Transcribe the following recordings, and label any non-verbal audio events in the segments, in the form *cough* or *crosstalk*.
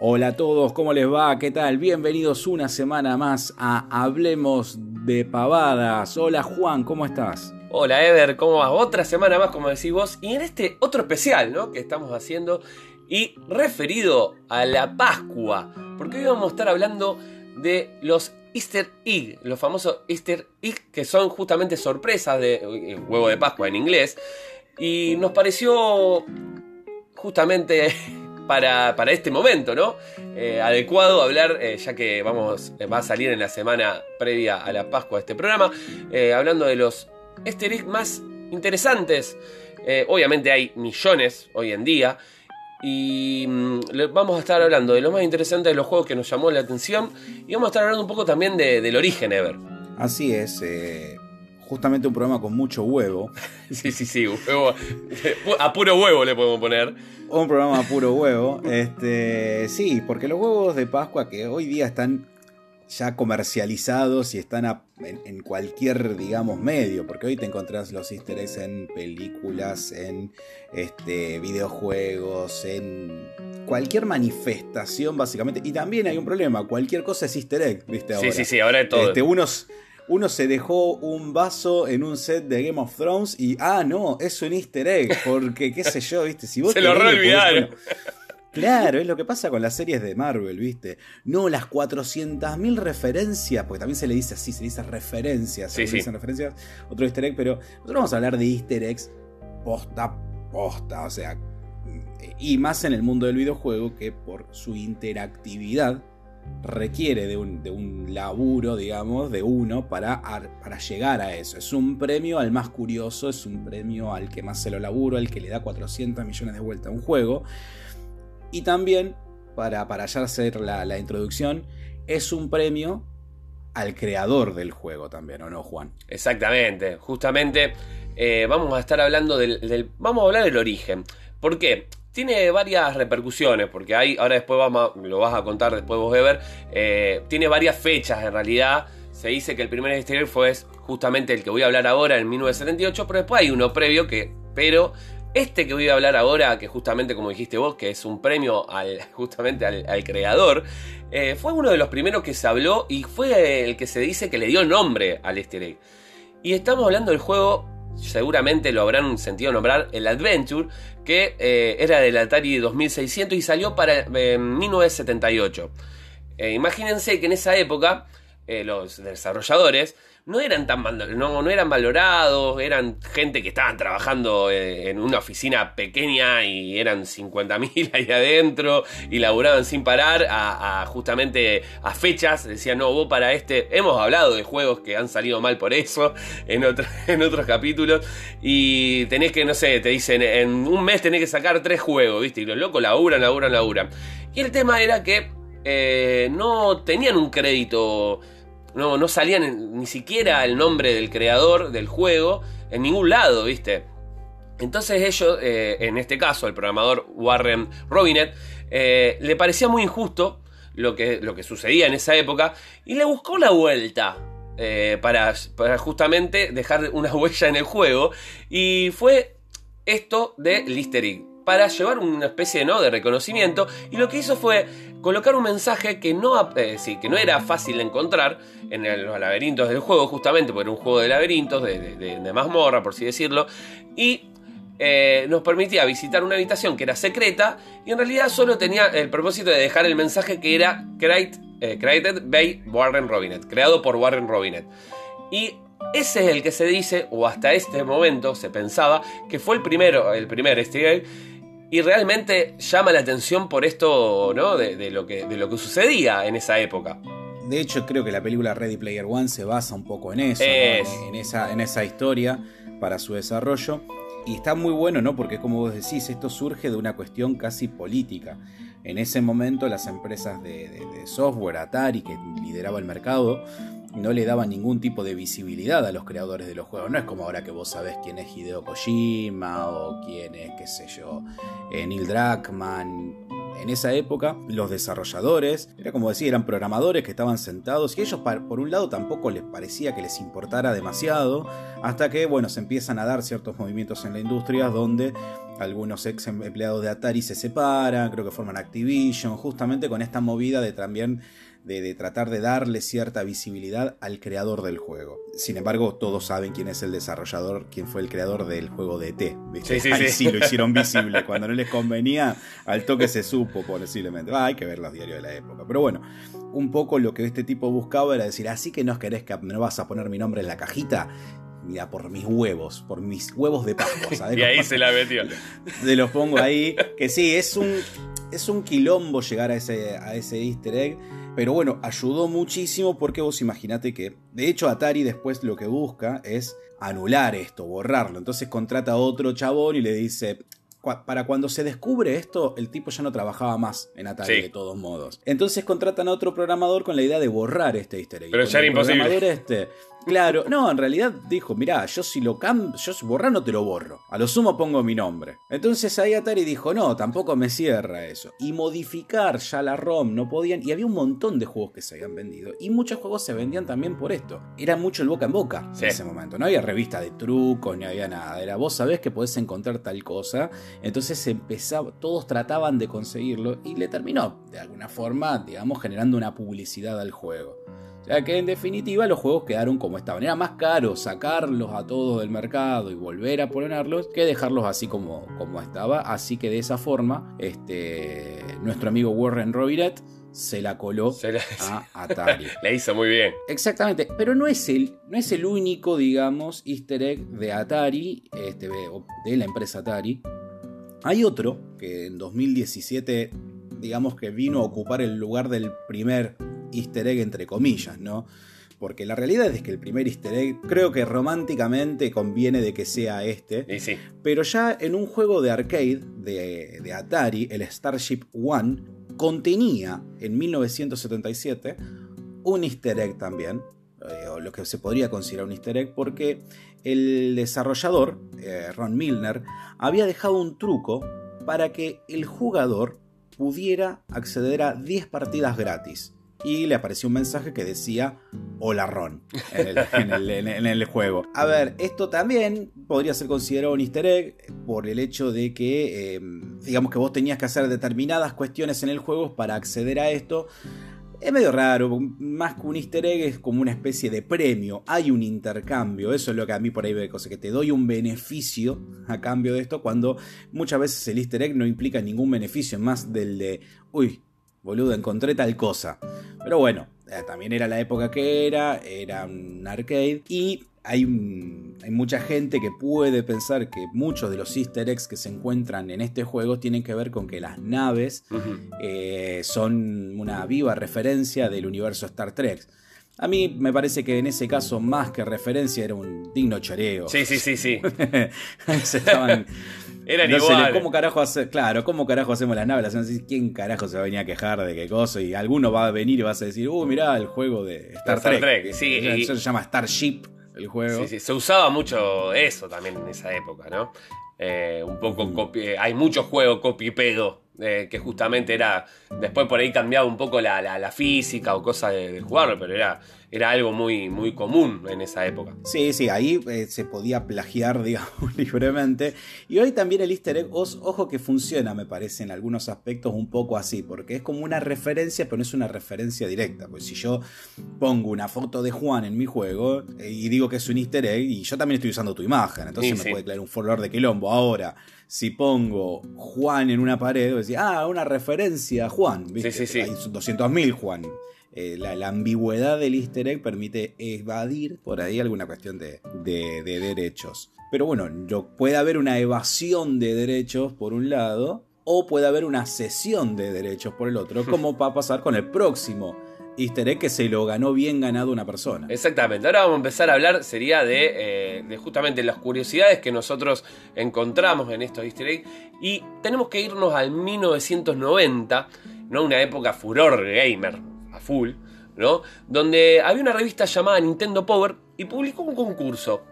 Hola a todos, ¿cómo les va? ¿Qué tal? Bienvenidos una semana más a Hablemos de Pavadas. Hola Juan, ¿cómo estás? Hola Ever, ¿cómo vas? Otra semana más, como decís vos, y en este otro especial, ¿no? Que estamos haciendo y referido a la Pascua, porque hoy vamos a estar hablando de los Easter egg, los famosos Easter egg, que son justamente sorpresas de eh, huevo de Pascua en inglés, y nos pareció justamente para, este momento, ¿no? Eh, adecuado hablar, eh, ya que vamos, va a salir en la semana previa a la Pascua este programa, eh, hablando de los easter más interesantes. obviamente hay millones hoy en día. Y mm, vamos a estar hablando de lo más interesante de los juegos que nos llamó la atención. Y vamos a estar hablando un poco también del origen, Ever. Así es justamente un programa con mucho huevo. *laughs* sí, sí, sí, huevo, *laughs* a puro huevo le podemos poner. Un programa a puro huevo. Este, sí, porque los huevos de Pascua que hoy día están ya comercializados y están en, cualquier, digamos, medio, porque hoy te encontrás los easter eggs en películas, en este, videojuegos, en cualquier manifestación, básicamente. Y también hay un problema, cualquier cosa es easter egg, ¿viste? Sí, sí, sí, ahora es todo. Este, unos uno se dejó un vaso en un set de Game of Thrones y, ah, no, es un easter egg, porque qué sé yo, ¿viste? Si vos *laughs* se lo olvidaron. Claro, es lo que pasa con las series de Marvel, ¿viste? No, las 400.000 referencias, porque también se le dice así, se dice referencias, se dicen referencias, otro easter egg, pero nosotros vamos a hablar de easter eggs posta, posta, o sea, y más en el mundo del videojuego que por su interactividad requiere de un, laburo, digamos, de uno para, para, llegar a eso. Es un premio al más curioso, es un premio al que más se lo laburo, al que le da 400 millones de vueltas a un juego. Y también, para, para hacer la, introducción, es un premio al creador del juego también, ¿o no, Juan? Exactamente, justamente eh, vamos a estar hablando del, Vamos a hablar del origen. ¿Por qué? Tiene varias repercusiones, porque hay, ahora después lo vas a contar después vos, Ever, eh, tiene varias fechas en realidad. Se dice que el primer exterior fue justamente el que voy a hablar ahora en 1978, pero después hay uno previo que, pero este que voy a hablar ahora, que justamente como dijiste vos, que es un premio al, *laughs* justamente al, creador, eh, fue uno de los primeros que se habló y fue el que se dice que le dio nombre al easter egg. Y estamos hablando del juego seguramente lo habrán sentido nombrar, el Adventure, que eh, era del Atari 2600 y salió para 1978. Eh, imagínense que en esa época eh, los desarrolladores no eran tan no, no eran valorados, eran gente que estaban trabajando eh, en una oficina pequeña y eran 50.000 *laughs* ahí adentro y laburaban sin parar a, justamente a fechas, decían, no, vos para este, hemos hablado de juegos que han salido mal por eso *laughs* en, *laughs* en otros capítulos y tenés que, no sé, te dicen, en un mes tenés que sacar tres juegos, ¿viste? Y los locos laburan, laburan, laburan. Y el tema era que eh, no tenían un crédito no, no salía ni siquiera el nombre del creador del juego en ningún lado, ¿viste? Entonces ellos, eh, en este caso, el programador Warren Robinet, eh, le parecía muy injusto lo que, lo que sucedía en esa época y le buscó la vuelta eh, para, para, justamente dejar una *laughs* huella en el juego. Y fue esto de Lister para llevar una especie de reconocimiento. Y lo que hizo fue colocar un mensaje que no, eh, que no era fácil de encontrar en los laberintos del juego, justamente porque era un juego de laberintos, de, mazmorra, por así decirlo, y eh, nos permitía visitar una habitación que era secreta y en realidad solo tenía el propósito de dejar el mensaje que era eh, created by Warren Robinet, creado por Warren Robinet. Y ese es el que se dice, o hasta este momento se pensaba, que fue el primero, el primer y realmente llama la atención por esto, ¿no? De, lo que, de lo que sucedía en esa época. De hecho, creo que la película Ready Player One se basa un poco en eso, en, esa, en esa historia para su desarrollo. Y está muy bueno, ¿no? Porque como vos decís, esto surge de una cuestión casi política. En ese momento las empresas de, software, Atari, que lideraba el mercado, no le daba ningún tipo de visibilidad a los creadores de los juegos. No es como ahora que vos sabés quién es Hideo Kojima o quién es, qué sé yo, eh, Neil Druckmann, en esa época los desarrolladores, era como decir, eran programadores que estaban sentados y ellos por un lado tampoco les parecía que les importara demasiado, hasta que bueno, se empiezan a dar ciertos movimientos en la industria donde algunos ex empleados de Atari se separan, creo que forman Activision, justamente con esta movida de también de, tratar de darle cierta visibilidad al creador del juego. Sin embargo, todos saben quién es el desarrollador, quién fue el creador del juego de E.T. Sí, sí, sí. sí, lo hicieron *laughs* visible. Cuando no les convenía, al toque se supo, posiblemente. hay que ver los diarios de la época. Pero bueno, un poco lo que este tipo buscaba era decir, así que no querés que no vas a poner mi nombre en la cajita mira, por mis huevos, por mis huevos de Pascua, *laughs* y ahí se la metió. Se los pongo ahí, que sí, es un, es un quilombo llegar a ese, a ese easter egg, pero bueno, ayudó muchísimo porque vos imaginate que, de hecho, Atari después lo que busca es anular esto, borrarlo. Entonces contrata a otro chabón y le dice, para cuando se descubre esto, el tipo ya no trabajaba más en Atari de todos modos. Entonces contratan a otro programador con la idea de borrar este easter egg. Pero ya era imposible. Este, claro, no, en realidad dijo, mirá, yo si lo cambio, yo si borrar no te lo borro. A lo sumo pongo mi nombre. Entonces ahí Atari dijo, no, tampoco me cierra eso. Y modificar ya la ROM no podían. Y había un montón de juegos que se habían vendido. Y muchos juegos se vendían también por esto. Era mucho el boca en boca en ese momento. No había revista de trucos, ni había nada. Era vos sabés que podés encontrar tal cosa entonces empezaba, todos trataban de conseguirlo y le terminó, de alguna forma, digamos, generando una publicidad al juego. O sea que en definitiva los juegos quedaron como estaban. Era más caro sacarlos a todos del mercado y volver a ponerlos que dejarlos así como, como estaba. Así que de esa forma, este, nuestro amigo Warren Robinet se la coló a Atari. *laughs* la hizo muy bien. Exactamente, pero no es el, no es el único, digamos, easter egg de Atari, este, de la empresa Atari, hay otro que en 2017, digamos que vino a ocupar el lugar del primer easter egg entre comillas, ¿no? Porque la realidad es que el primer easter egg creo que románticamente conviene de que sea este. Sí, Pero ya en un juego de arcade de, de Atari, el Starship One, contenía en 1977 un easter egg también, eh, o lo que se podría considerar un easter egg, porque el desarrollador, eh, Ron Milner, había dejado un truco para que el jugador pudiera acceder a 10 partidas gratis. Y le apareció un mensaje que decía Hola Ron *laughs* en el, juego. A ver, esto también podría ser considerado un easter egg por el hecho de que, eh, digamos que vos tenías que hacer determinadas cuestiones en el juego para acceder a esto. Es medio raro, más que un easter egg es como una especie de premio, hay un intercambio, eso es lo que a mí por ahí ve cosa, que te doy un beneficio a cambio de esto, cuando muchas veces el easter egg no implica ningún beneficio, más del de, uy, boludo, encontré tal cosa. Pero bueno, eh, también era la época que era, era un arcade y hay, mucha gente que puede pensar que muchos de los easter eggs que se encuentran en este juego tienen que ver con que las naves eh, son una viva referencia del universo Star Trek. A mí me parece que en ese caso, más que referencia, era un digno choreo. Sí, sí, sí, sí. *laughs* estaban, Eran igual. ¿Cómo carajo claro, ¿cómo carajo hacemos las naves? ¿Quién carajo se va a venir a quejar de qué cosa? Y alguno va a venir y va a decir, uh, mirá el juego de Star, Trek. Sí, Eso se llama Starship el juego. Sí, sí, se usaba mucho eso también en esa época, ¿no? Eh, un poco mm. hay muchos juegos copy pedo eh, que justamente era después por ahí cambiaba un poco la, física o cosa de, jugarlo pero era era algo muy, muy común en esa época. Sí, sí, ahí eh, se podía plagiar, *laughs* digamos, libremente. Y hoy también el easter egg, ojo que funciona, me parece, en algunos aspectos un poco así, porque es como una referencia, pero no es una referencia directa. Pues si yo pongo una foto de Juan en mi juego eh, y digo que es un easter egg, y yo también estoy usando tu imagen, entonces me puede crear un follower de quilombo. Ahora, si pongo Juan en una pared, voy a decir, ah, una referencia a Juan, ¿viste? Sí, sí, sí. Hay 200.000 Juan. Eh, la, ambigüedad del easter egg permite evadir por ahí alguna cuestión de, derechos. Pero bueno, puede haber una evasión de derechos por un lado, o puede haber una cesión de derechos por el otro, *laughs* como va a pasar con el próximo easter egg que se lo ganó bien ganado una persona. Exactamente, ahora vamos a empezar a hablar, sería de, eh, justamente las curiosidades que nosotros encontramos en estos easter eggs, y tenemos que irnos al 1990, ¿no? una época furor gamer, full, ¿no? Donde había una revista llamada Nintendo Power y publicó un concurso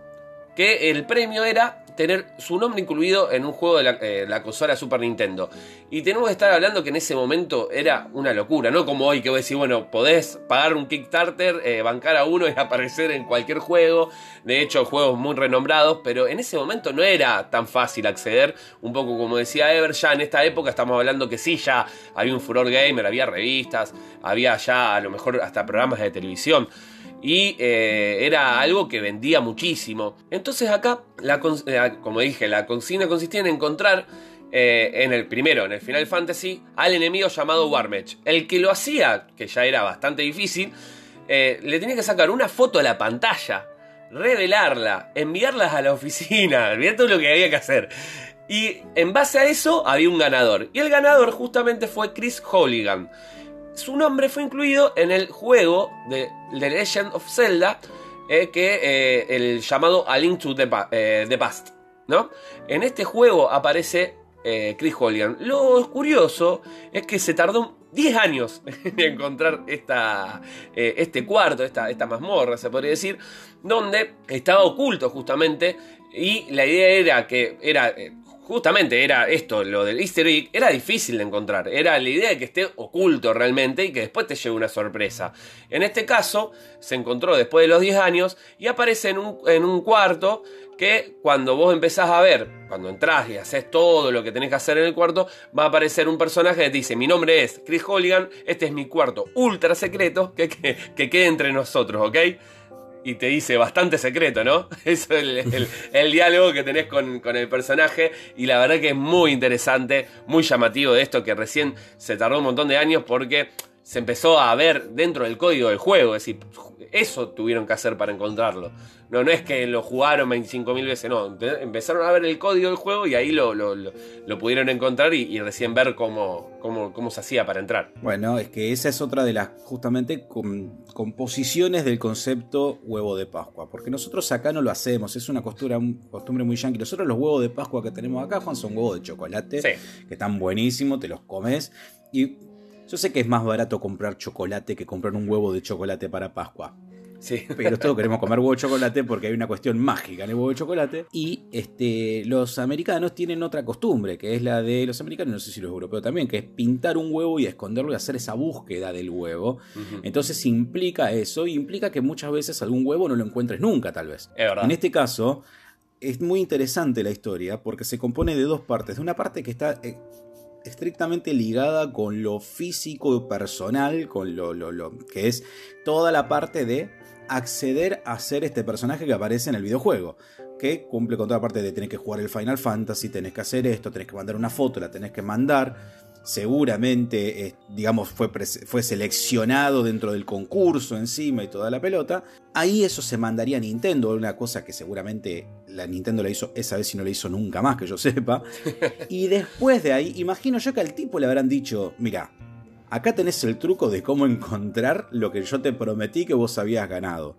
que el premio era tener su nombre incluido en un juego de la, eh, la, consola Super Nintendo. Y tenemos que estar hablando que en ese momento era una locura, no como hoy que vos decís, bueno, podés pagar un Kickstarter, eh, bancar a uno y *laughs* aparecer en cualquier juego. De hecho, juegos muy renombrados, pero en ese momento no era tan fácil acceder. Un poco como decía Ever, ya en esta época estamos hablando que sí, ya había un furor gamer, había revistas, había ya a lo mejor hasta programas de televisión y eh, era algo que vendía muchísimo. Entonces acá, la, como dije, la consigna consistía en encontrar eh, en el primero, en el Final Fantasy, al enemigo llamado Warmech. El que lo hacía, que ya era bastante difícil, eh, le tenía que sacar una foto a la pantalla, revelarla, enviarla a la oficina, *laughs* olvidar todo lo que había que hacer. Y en base a eso había un ganador. Y el ganador justamente fue Chris Holligan su nombre fue incluido en el juego de The Legend of Zelda, eh, eh, el llamado A Link to the, eh, Past. ¿no? En este juego aparece Chris Holligan. Lo curioso es que se tardó 10 años *laughs* en encontrar este cuarto, esta, esta mazmorra, se podría decir, donde estaba oculto justamente. Y la idea era que era justamente era esto, lo del easter egg, era difícil de encontrar. Era la idea de que esté oculto realmente y que después te llegue una sorpresa. En este caso, se encontró después de los 10 años y aparece en un, en un cuarto que cuando vos empezás a ver, cuando entras y haces todo lo que tenés que hacer en el cuarto, va a aparecer un personaje que te dice, mi nombre es Chris Holligan, este es mi cuarto ultra secreto, que, que, que quede entre nosotros, ¿ok? Y te dice bastante secreto, ¿no? *laughs* Eso es el, diálogo que tenés con, con, el personaje y la verdad que es muy interesante, muy llamativo de esto que recién se tardó un montón de años porque se empezó a ver dentro del código del juego, es decir, eso tuvieron que hacer para encontrarlo. No, no es que lo jugaron 25.000 veces, no. Empezaron a ver el código del juego y ahí lo, pudieron encontrar y, recién ver cómo, cómo, se hacía para entrar. Bueno, es que esa es otra de las justamente composiciones del concepto huevo de Pascua. Porque nosotros acá no lo hacemos, es una costura, costumbre muy yankee. Nosotros los huevos de Pascua que tenemos acá, Juan, son huevos de chocolate, que están buenísimos, te los comes. Y yo sé que es más barato comprar chocolate que comprar un huevo de chocolate para Pascua. Pero todos queremos comer huevo de chocolate porque hay una cuestión mágica en el huevo de chocolate. Y este, los americanos tienen otra costumbre, que es la de los americanos, no sé si los europeos también, que es pintar un huevo y esconderlo y hacer esa búsqueda del huevo. Entonces implica eso, y implica que muchas veces algún huevo no lo encuentres nunca, tal vez. En este caso, es muy interesante la historia porque se compone de dos partes. De una parte que está eh, estrictamente ligada con lo físico personal, con lo, lo, que es toda la parte de acceder a ser este personaje que aparece en el videojuego. Que cumple con toda la parte de tener que jugar el Final Fantasy, tenés que hacer esto, tenés que mandar una foto, la tenés que mandar. Seguramente, digamos, fue, fue seleccionado dentro del concurso encima y toda la pelota. Ahí eso se mandaría a Nintendo, una cosa que seguramente la Nintendo la hizo esa vez y no la hizo nunca más, que yo sepa. *laughs* Y después de ahí, imagino yo que al tipo le habrán dicho, mira, acá tenés el truco de cómo encontrar lo que yo te prometí que vos habías ganado.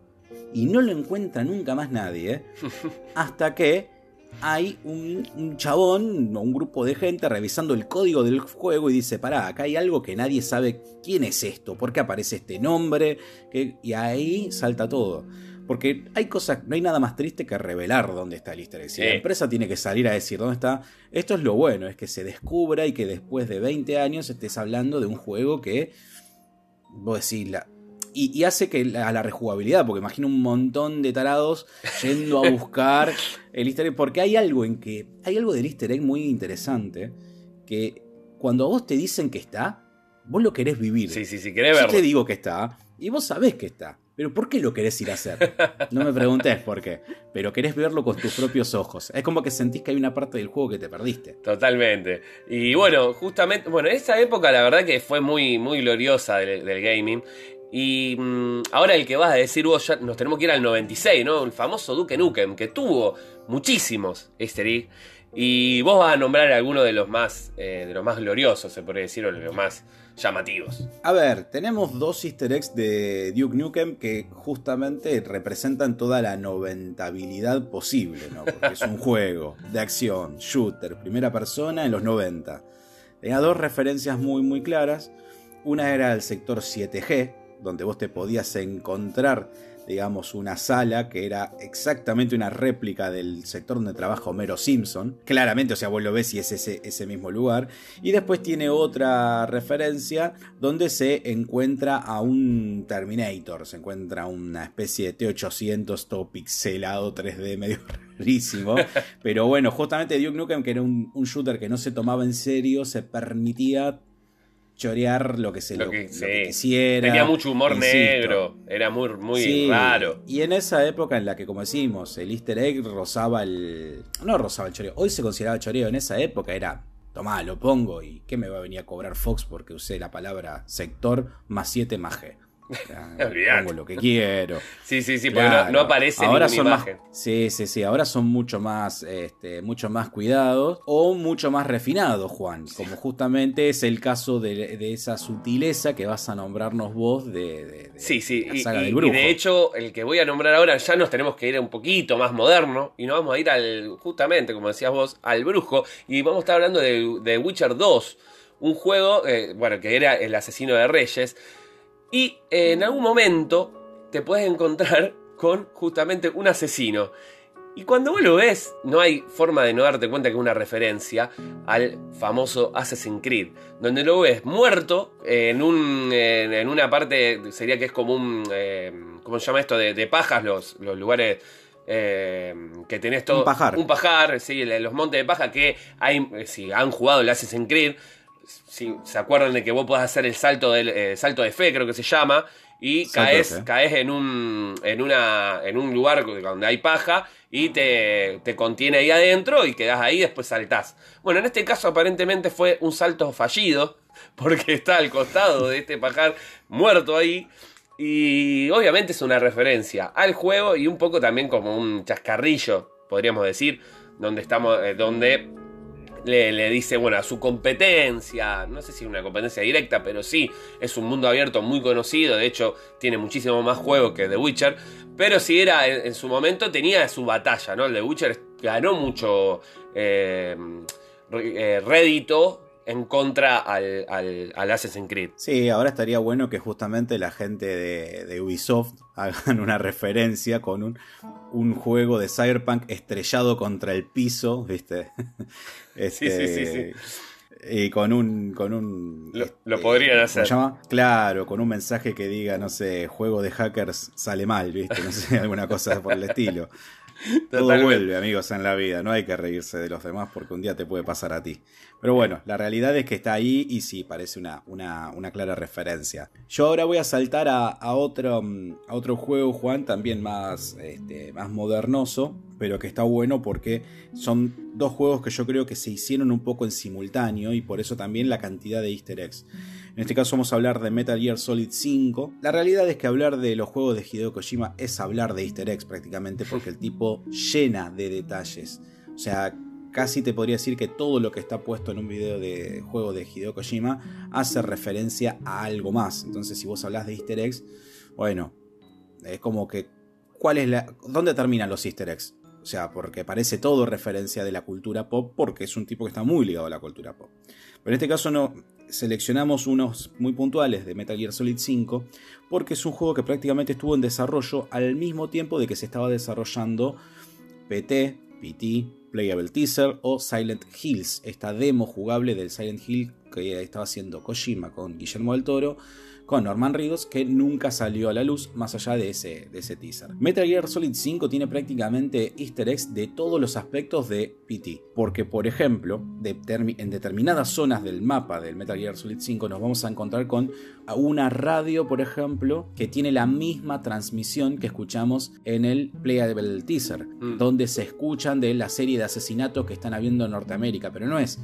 Y no lo encuentra nunca más nadie, ¿eh? *laughs* hasta que hay un, chabón o un grupo de gente revisando el código del juego y dice, pará, acá hay algo que nadie sabe quién es esto, por qué aparece este nombre, y ahí salta todo. Porque hay cosas, no hay nada más triste que revelar dónde está el easter egg. Si la empresa tiene que salir a decir dónde está, esto es lo bueno, es que se descubra y que después de 20 años estés hablando de un juego que, vos decís, la, y, hace que a la rejugabilidad, porque imagino un montón de tarados yendo a buscar el easter egg, porque hay algo en que, hay algo del easter egg muy interesante, que cuando a vos te dicen que está, vos lo querés vivir. Sí, sí, sí, querés verlo. Yo te digo que está, y vos sabés que está. Pero ¿por qué lo querés ir a hacer? No me preguntes por qué. Pero querés verlo con tus propios ojos. Es como que sentís que hay una parte del juego que te perdiste. Totalmente. Y bueno, justamente, bueno, esa época la verdad que fue muy, muy gloriosa del, gaming. Y mm, ahora el que vas a decir vos, ya nos tenemos que ir al 96, ¿no? El famoso Duke Nukem, que tuvo muchísimos easter eggs. Y vos vas a nombrar alguno de los más, eh, de los más gloriosos, se puede decir, o de los más llamativos. A ver, tenemos dos easter eggs de Duke Nukem que justamente representan toda la noventabilidad posible, ¿no? Porque es un *laughs* juego de acción, shooter, primera persona en los 90. Tenía dos referencias muy muy claras. Una era el sector 7G, donde vos te podías encontrar digamos, una sala que era exactamente una réplica del sector donde trabaja Homero Simpson. Claramente, o sea, vos lo ves y es ese, ese mismo lugar. Y después tiene otra referencia donde se encuentra a un Terminator, se encuentra una especie de T800 todo pixelado 3D medio *laughs* rarísimo. *laughs* Pero bueno, justamente Duke Nukem, que era un, un shooter que no se tomaba en serio, se permitía chorear lo que se lo, quisiera. Tenía mucho humor negro, era muy, muy raro. Y en esa época en la que, como decimos, el easter egg rozaba el... No rozaba el choreo, hoy se consideraba choreo, en esa época era... Tomá, lo pongo y ¿qué me va a venir a cobrar Fox porque usé la palabra sector más 7 más G? *laughs* pongo lo que quiero. Sí, sí, sí, porque no, aparece ahora son imagen. sí, sí, sí. Ahora son mucho más, este, mucho más cuidados o mucho más refinados, Juan. Como justamente es el caso de, esa sutileza que vas a nombrarnos vos de, sí, sí. la saga y, y, de hecho, el que voy a nombrar ahora ya nos tenemos que ir un poquito más moderno y nos vamos a ir al, justamente, como decías vos, al brujo. Y vamos a estar hablando de, de Witcher 2 un juego, eh, bueno, que era el asesino de reyes, y en algún momento te puedes encontrar *laughs* con justamente un asesino. Y cuando vos lo ves, no hay forma de no darte cuenta que es una referencia al famoso Assassin's Creed, donde lo ves muerto en, un, en, una parte, sería que es como un, eh, ¿cómo se llama esto? De, pajas, los, los lugares eh, que tenés todo. Un pajar. Un pajar, sí, los montes de paja que hay, si han jugado el Assassin's Creed, si se acuerdan de que vos podés hacer el salto, del, eh, salto de fe, creo que se llama, y caes, caes en, un, en, una, en un lugar donde hay paja y te, te contiene ahí adentro y quedás ahí y después saltás. Bueno, en este caso aparentemente fue un salto fallido, *laughs* porque está al costado de este pajar muerto ahí. Y obviamente es una referencia al juego y un poco también como un chascarrillo, podríamos decir, donde estamos, eh, donde le, dice, bueno, a su competencia, no sé si una competencia directa, pero sí, es un mundo abierto muy conocido, de hecho tiene muchísimo más juego que The Witcher, pero si era en, su momento tenía su batalla, ¿no? El The Witcher ganó mucho eh, eh, rédito en contra al, al, Assassin's Creed. Sí, ahora estaría bueno que justamente la gente de, Ubisoft *laughs* hagan una referencia con un, un, juego de Cyberpunk estrellado contra el piso, ¿viste? *laughs* sí, sí, sí, sí. Y con un. Con un lo, este, podrían hacer. ¿Se llama? Claro, con un mensaje que diga, no sé, juego de hackers sale mal, ¿viste? No sé, *laughs* alguna cosa por el estilo. *laughs* Todo vuelve, amigos, en la vida. No hay que reírse de los demás porque un día te puede pasar a ti. Pero bueno, la realidad es que está ahí y sí, parece una, una, clara referencia. Yo ahora voy a saltar a, otro, mm, a otro juego, Juan, también más, este, más modernoso, pero que está bueno porque son dos juegos que yo creo que se hicieron un poco en simultáneo y por eso también la cantidad de easter eggs. En este caso vamos a hablar de Metal Gear Solid 5. La realidad es que hablar de los juegos de Hideo Kojima es hablar de easter eggs prácticamente porque el tipo llena de detalles. O sea, casi te podría decir que todo lo que está puesto en un video de juego de Hideo Kojima hace referencia a algo más. Entonces, si vos hablas de easter eggs, bueno, es como que ¿cuál es la dónde terminan los easter eggs? O sea, porque parece todo referencia de la cultura pop porque es un tipo que está muy ligado a la cultura pop. Pero en este caso no seleccionamos unos muy puntuales de Metal Gear Solid 5 porque es un juego que prácticamente estuvo en desarrollo al mismo tiempo de que se estaba desarrollando PT, PT, Playable Teaser o Silent Hills, esta demo jugable del Silent Hill que estaba haciendo Kojima con Guillermo del Toro con Norman Reedus que nunca salió a la luz más allá de ese, de ese teaser. Metal Gear Solid 5 tiene prácticamente easter eggs de todos los aspectos de PT, porque por ejemplo, en determinadas zonas del mapa del Metal Gear Solid 5 nos vamos a encontrar con una radio, por ejemplo, que tiene la misma transmisión que escuchamos en el Playable Teaser, mm. donde se escuchan de la serie de asesinatos que están habiendo en Norteamérica, pero no es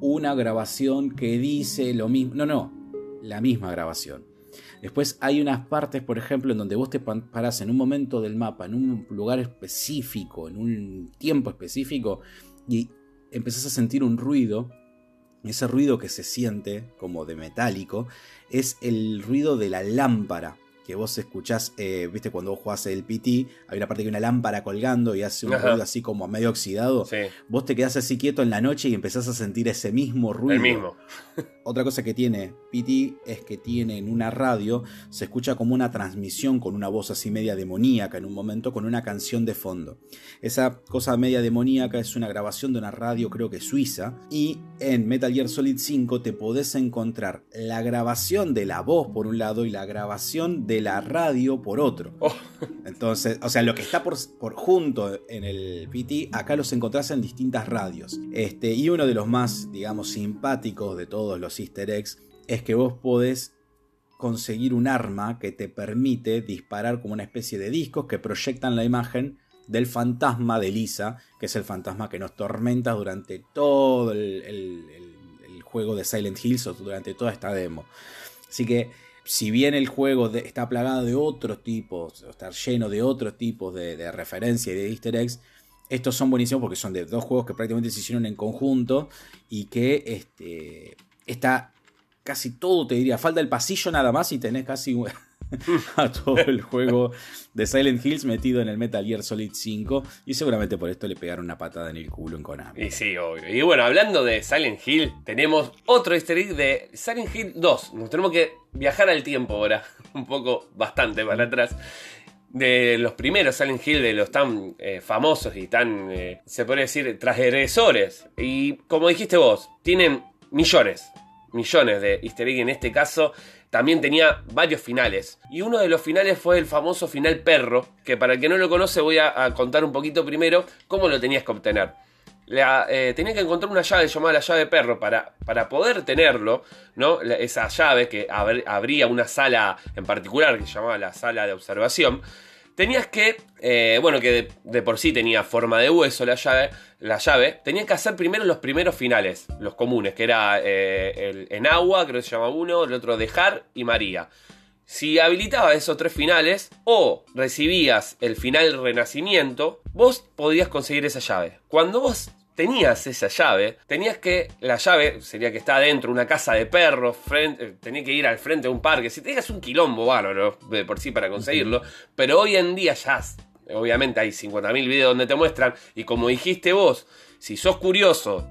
una grabación que dice lo mismo, no, no, la misma grabación. Después hay unas partes, por ejemplo, en donde vos te parás en un momento del mapa, en un lugar específico, en un tiempo específico, y empezás a sentir un ruido. Ese ruido que se siente como de metálico es el ruido de la lámpara que vos escuchás, eh, viste, cuando vos jugás el PT, hay una parte que hay una lámpara colgando y hace un ruido así como medio oxidado. Vos te quedás así quieto en la noche y empezás a sentir ese mismo ruido. El mismo. *laughs* Otra cosa que tiene PT es que tiene en una radio, se escucha como una transmisión con una voz así media demoníaca en un momento, con una canción de fondo. Esa cosa media demoníaca es una grabación de una radio, creo que suiza, y en Metal Gear Solid 5 te podés encontrar la grabación de la voz por un lado y la grabación de la radio por otro. Oh. Entonces, o sea, lo que está por, por, junto en el PT, acá los encontrás en distintas radios. Este, y uno de los más, digamos, simpáticos de todos los easter eggs es que vos podés conseguir un arma que te permite disparar como una especie de discos que proyectan la imagen del fantasma de Lisa, que es el fantasma que nos tormenta durante todo el, el juego de Silent Hills o durante toda esta demo. Así que si bien el juego está plagado de otros tipos, está lleno de otros tipos de, referencia y de easter eggs, estos son buenísimos porque son de dos juegos que prácticamente se hicieron en conjunto y que este, está casi todo, te diría, falta el pasillo nada más y tenés casi *laughs* a todo el juego de Silent Hills metido en el Metal Gear Solid 5 y seguramente por esto le pegaron una patada en el culo en Konami. Y sí, obvio. Y bueno, hablando de Silent Hill, tenemos otro easter egg de Silent Hill 2. Nos tenemos que viajar al tiempo ahora, *laughs* un poco bastante para atrás. De los primeros Silent Hill, de los tan eh, famosos y tan, eh, se puede decir, transgresores. Y como dijiste vos, tienen millones, millones de easter egg en este caso también tenía varios finales. Y uno de los finales fue el famoso final perro, que para el que no lo conoce voy a, contar un poquito primero cómo lo tenías que obtener. Eh, tenía que encontrar una llave llamada la llave perro para, para poder tenerlo, ¿no? esa llave que abría una sala en particular que se llamaba la sala de observación tenías que, eh, bueno, que de, por sí tenía forma de hueso la llave, la llave, tenías que hacer primero los primeros finales, los comunes, que era eh, el, en agua, creo que se llama uno, el otro dejar y María. Si habilitabas esos tres finales o recibías el final renacimiento, vos podías conseguir esa llave. Cuando vos tenías esa llave, tenías que, la llave sería que está adentro, una casa de perros, frente, eh, tenías que ir al frente de un parque, si tenías un quilombo bárbaro de por sí para conseguirlo, pero hoy en día ya, obviamente hay 50.000 videos donde te muestran, y como dijiste vos, si sos curioso,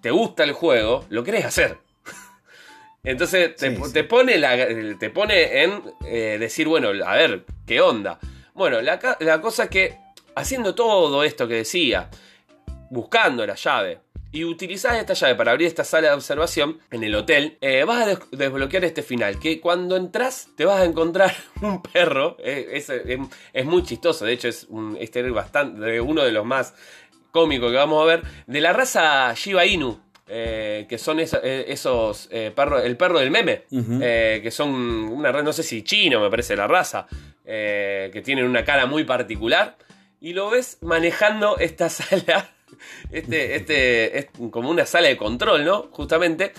te gusta el juego, lo querés hacer. *laughs* Entonces te, pone la, te pone en eh, decir, bueno, a ver, ¿qué onda? Bueno, la, la cosa es que haciendo todo esto que decía, buscando la llave y utilizás esta llave para abrir esta sala de observación en el hotel, eh, vas a desbloquear este final. Que cuando entras te vas a encontrar *laughs* un perro. Eh, es, muy chistoso. De hecho, es un este bastante, uno de los más cómicos que vamos a ver. De la raza Shiba Inu. Eh, que son esos perros, el perro del meme, que son una raza, no sé si chino, me parece la raza, que tienen una cara muy particular. Y lo ves manejando esta *laughs* sala este, este es como una sala de control, ¿no? Justamente.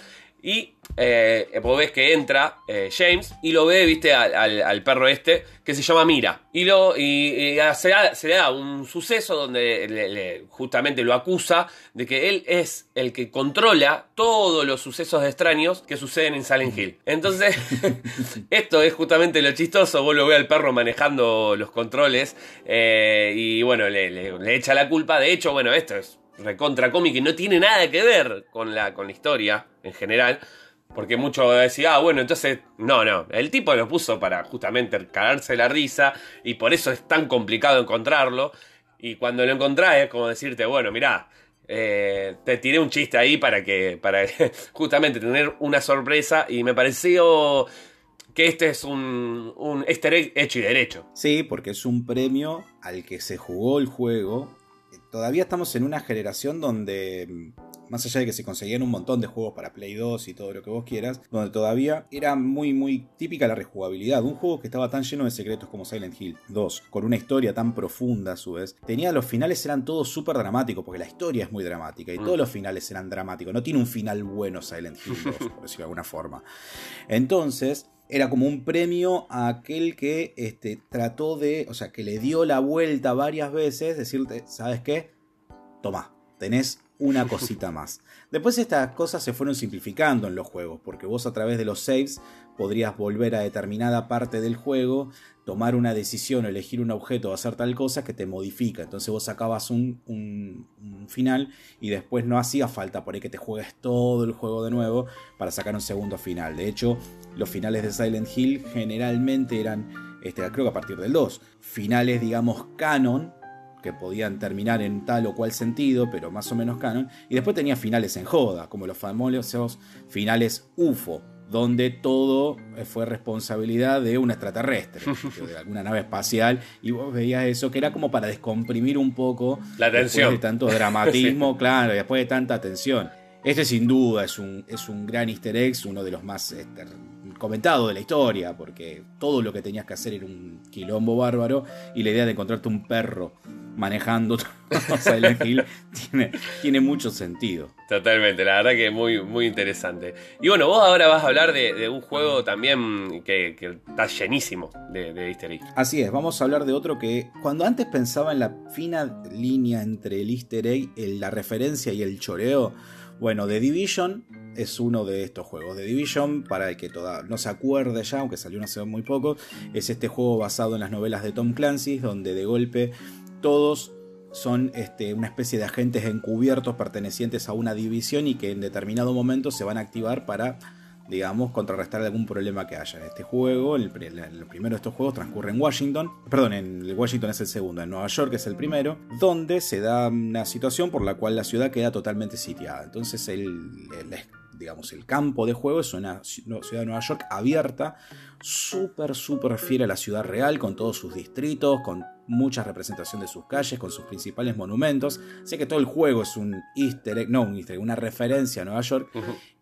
Y eh, vos ves que entra eh, James y lo ve, viste, al, perro este que se llama Mira. Y, lo, y, se, le da un suceso donde justamente lo acusa de que él es el que controla todos los sucesos extraños que suceden en Silent Hill. Entonces, *laughs* *laughs* esto es justamente lo chistoso. Vos lo ves al perro manejando los controles eh, y bueno, le, le echa la culpa. De hecho, bueno, esto es recontra cómic y no tiene nada que ver con la, con la historia en general. Porque muchos decían, ah, bueno, entonces, no, no, el tipo lo puso para justamente cagarse la risa y por eso es tan complicado encontrarlo. Y cuando lo encontrás es como decirte, bueno, mirá, eh, te tiré un chiste ahí para que, para *laughs* justamente tener una sorpresa y me pareció que este es un, un hecho y derecho. Sí, porque es un premio al que se jugó el juego todavía estamos en una generación donde, mm, más allá de que se conseguían un montón de juegos para Play 2 y todo lo que vos quieras, donde todavía era muy, muy típica la rejugabilidad. Un juego que estaba tan lleno de secretos como Silent Hill 2, con una historia tan profunda a su vez, tenía los finales eran todos súper dramáticos, porque la historia es muy dramática y todos mm. los finales eran dramáticos. No tiene un final bueno Silent Hill 2, *laughs* por decirlo de alguna forma. Entonces, era como un premio a aquel que este, trató de, o sea, que le dio la vuelta varias veces, decirte, ¿sabes qué? Toma, tenés una *laughs* cosita más. Después estas cosas se fueron simplificando en los juegos, porque vos a través de los saves podrías volver a determinada parte del juego, tomar una decisión, elegir un objeto o hacer tal cosa que te modifica. Entonces vos sacabas un, un, final y después no hacía falta por ahí que te juegues todo el juego de nuevo para sacar un segundo final. De hecho, los finales de Silent Hill generalmente eran, este, creo que a partir del 2, finales digamos canon que podían terminar en tal o cual sentido, pero más o menos canon, y después tenía finales en joda, como los famosos finales UFO, donde todo fue responsabilidad de un extraterrestre, *laughs* de alguna nave espacial, y vos veías eso, que era como para descomprimir un poco la tensión. de tanto *laughs* dramatismo, claro, después de tanta tensión. Este sin duda es un, es un gran easter egg, uno de los más este, comentados de la historia, porque todo lo que tenías que hacer era un quilombo bárbaro, y la idea de encontrarte un perro manejando *laughs* Silent Hill tiene, tiene mucho sentido. Totalmente, la verdad que es muy, muy interesante. Y bueno, vos ahora vas a hablar de, un juego también que, está llenísimo de, de, easter egg. Así es, vamos a hablar de otro que cuando antes pensaba en la fina línea entre el easter egg, la referencia y el choreo, bueno, The Division es uno de estos juegos. The Division, para el que toda, no se acuerde ya, aunque salió hace muy poco, es este juego basado en las novelas de Tom Clancy, donde de golpe todos son este, una especie de agentes encubiertos pertenecientes a una división y que en determinado momento se van a activar para, digamos, contrarrestar algún problema que haya. Este juego, el, primero de estos juegos transcurre en Washington, perdón, en Washington es el segundo, en Nueva York es el primero, donde se da una situación por la cual la ciudad queda totalmente sitiada. Entonces el digamos, el campo de juego es una ciudad de Nueva York abierta, súper, súper fiel a la ciudad real, con todos sus distritos, con mucha representación de sus calles, con sus principales monumentos. Sé que todo el juego es un easter egg, no un easter egg, una referencia a Nueva York.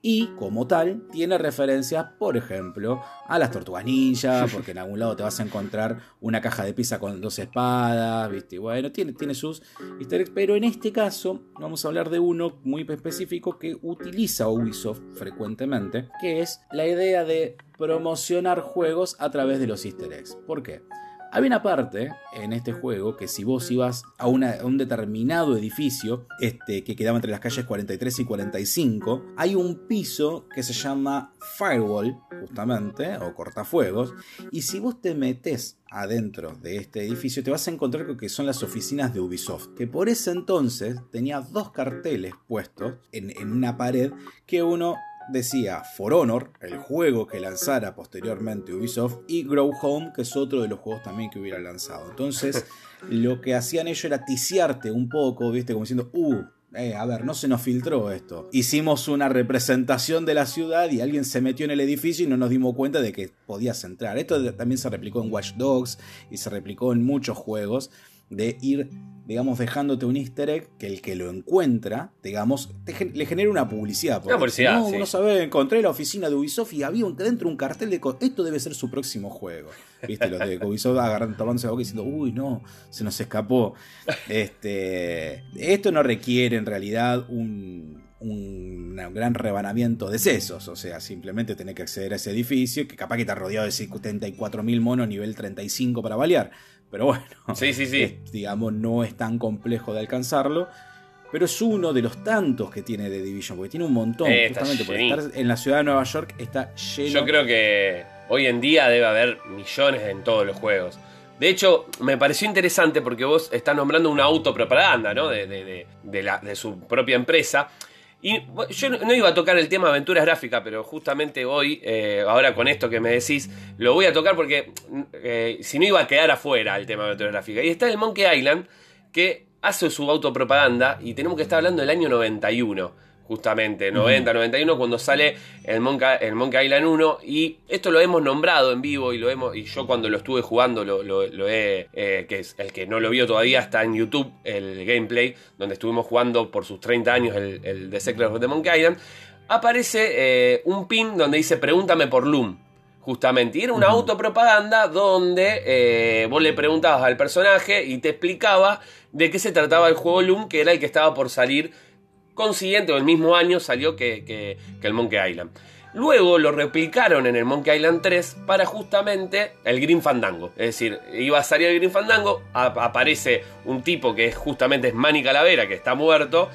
Y como tal, tiene referencias, por ejemplo, a las tortugas ninja, *laughs* porque en algún lado te vas a encontrar una caja de pizza con dos espadas, ¿viste? Bueno, tiene, tiene sus easter eggs, pero en este caso vamos a hablar de uno muy específico que utiliza Ubisoft frecuentemente, que es la idea de promocionar juegos a través de los easter eggs. ¿Por qué? Había una parte en este juego que si vos ibas a, un determinado edificio este, que quedaba entre las calles 43 y 45, hay un piso que se llama Firewall, justamente, o cortafuegos, y si vos te metes adentro de este edificio te vas a encontrar con que son las oficinas de Ubisoft, que por ese entonces tenía dos carteles puestos en, en una pared que uno decía For Honor, el juego que lanzara posteriormente Ubisoft, y Grow Home, que es otro de los juegos también que hubiera lanzado. Entonces, *laughs* lo que hacían ellos era ticiarte un poco, ¿viste? Como diciendo, uh, eh, a ver, no se nos filtró esto. Hicimos una representación de la ciudad y alguien se metió en el edificio y no nos dimos cuenta de que podías entrar. Esto también se replicó en Watch Dogs y se replicó en muchos juegos de ir digamos, dejándote un easter egg que el que lo encuentra, digamos, le genera una publicidad. Una publicidad, no, sabe, encontré la oficina de Ubisoft y había dentro un cartel de esto debe ser su próximo juego. ¿Viste? Los de Ubisoft agarrando, tomándose la boca diciendo, uy, no, se nos escapó. Este, esto no requiere en realidad un, un, gran rebanamiento de sesos, o sea, simplemente tener que acceder a ese edificio, que capaz que está rodeado de 74.000 monos nivel 35 para balear, pero bueno, sí, sí, sí. digamos, no es tan complejo de alcanzarlo. Pero es uno de los tantos que tiene de Division, porque tiene un montón. Eh, justamente por estar en la ciudad de Nueva York está lleno. Yo creo que hoy en día debe haber millones en todos los juegos. De hecho, me pareció interesante porque vos estás nombrando una autopropaganda, ¿no? De, de, de, la, de su propia empresa. Y yo no iba a tocar el tema aventuras gráficas, pero justamente hoy, eh, ahora con esto que me decís, lo voy a tocar porque eh, si no iba a quedar afuera el tema aventuras gráficas. Y está el Monkey Island, que hace su autopropaganda, y tenemos que estar hablando del año 91 justamente, 90, 91, cuando sale el Monkey, el Monkey Island 1. Y esto lo hemos nombrado en vivo y lo hemos y yo cuando lo estuve jugando lo, lo, he. Eh, que es el que no lo vio todavía está en YouTube, el gameplay, donde estuvimos jugando por sus 30 años el, el The Secret of the Monkey Island. Aparece eh, un pin donde dice Pregúntame por Loom. Justamente, y era una autopropaganda donde eh, vos le preguntabas al personaje y te explicaba de qué se trataba el juego Loom, que era el que estaba por salir consiguiente, o el mismo año salió que, el Monkey Island. Luego lo replicaron en el Monkey Island 3 para justamente el Green Fandango. Es decir, iba a salir el Green Fandango, aparece un tipo que justamente es Manny Calavera, que está muerto,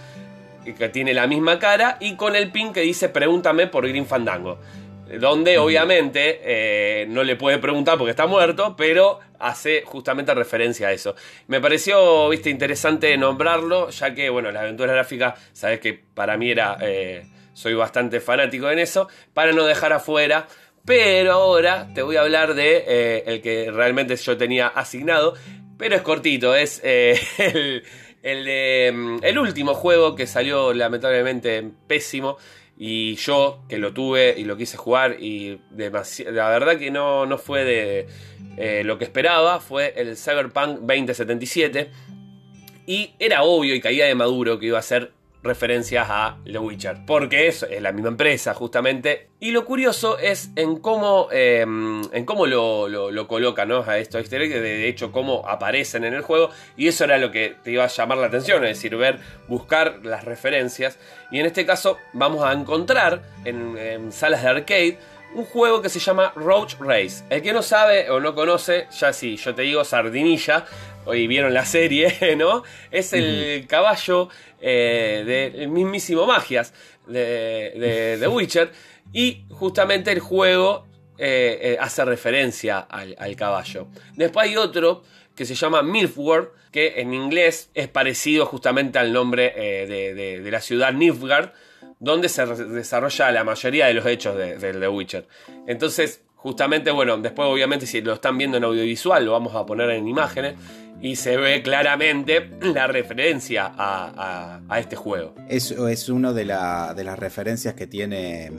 que tiene la misma cara, y con el pin que dice pregúntame por Green Fandango. Donde obviamente eh, no le puede preguntar porque está muerto, pero hace justamente referencia a eso. Me pareció, viste, interesante nombrarlo, ya que, bueno, la aventura gráfica, sabes que para mí era, eh, soy bastante fanático en eso, para no dejar afuera. Pero ahora te voy a hablar de eh, el que realmente yo tenía asignado, pero es cortito, es *laughs* el, el, mm, el último juego que salió lamentablemente pésimo y yo, que lo tuve y lo quise jugar, y la verdad que no, no fue de eh, lo que esperaba, fue el Cyberpunk 2077. Y era obvio y caía de maduro que iba a ser referencias a The Witcher, porque es, es la misma empresa justamente. Y lo curioso es en cómo, em, en cómo lo, lo, colocan a estos de hecho cómo aparecen en el juego, y eso era lo que te iba a llamar la atención, es decir, ver, buscar las referencias. Y en este caso vamos a encontrar en, en salas de arcade un juego que se llama Roach Race. El que no sabe o no conoce, ya sí, yo te digo sardinilla, hoy vieron la serie, *laughs* ¿no? Es el caballo eh, del mismísimo Magias de, The Witcher. Y justamente el juego eh, eh, hace referencia al, caballo. Después hay otro que se llama Milfward, que en inglés es parecido justamente al nombre de, de, la ciudad Nilfgaard, donde se desarrolla la mayoría de los hechos de, The Witcher. Entonces, justamente, bueno, después obviamente si lo están viendo en audiovisual, lo vamos a poner en imágenes y se ve claramente *clears throat* la referencia a, este juego. Eso es una de, de las referencias que tiene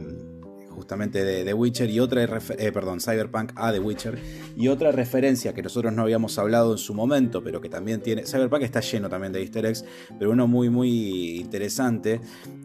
justamente de The Witcher y otra, eh, perdón, Cyberpunk a The Witcher y otra referencia que nosotros no habíamos hablado en su momento, pero que también tiene, Cyberpunk está lleno también de easter eggs, pero uno muy muy interesante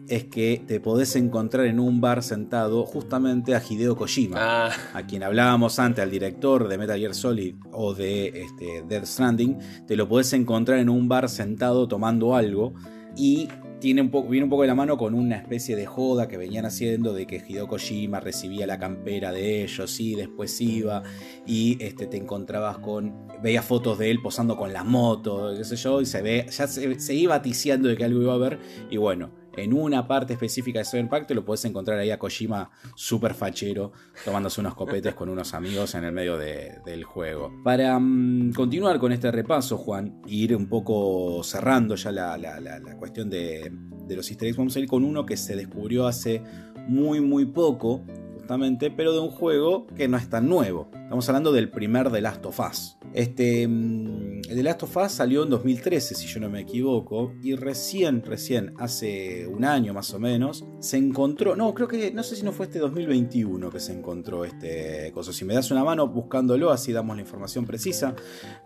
es que te podés encontrar en un bar sentado justamente a Hideo Kojima, ah. a quien hablábamos antes, al director de Metal Gear Solid o de este, Death Stranding, te lo podés encontrar en un bar sentado tomando algo y tiene un poco, viene un poco de la mano con una especie de joda que venían haciendo de que Hideo Kojima recibía la campera de ellos y después iba y este, te encontrabas con, veía fotos de él posando con la moto, qué sé yo, y se ve, ya se, se iba ticiando de que algo iba a haber y bueno, en una parte específica de Cyberpunk te lo puedes encontrar ahí a Kojima super fachero tomándose unos copetes con unos amigos en el medio del juego. Para mm, continuar con este repaso, Juan, e ir un poco cerrando ya la, cuestión de, de, los easter eggs, vamos a ir con uno que se descubrió hace muy muy poco, justamente, pero de un juego que no es tan nuevo. Estamos hablando del primer The Last of Us. Este, mm, The Last of Us salió en 2013, si yo no me equivoco, y recién, recién, hace un año más o menos, se encontró, no, creo que, no sé si no fue este 2021 que se encontró este cosa. Si me das una mano buscándolo, así damos la información precisa,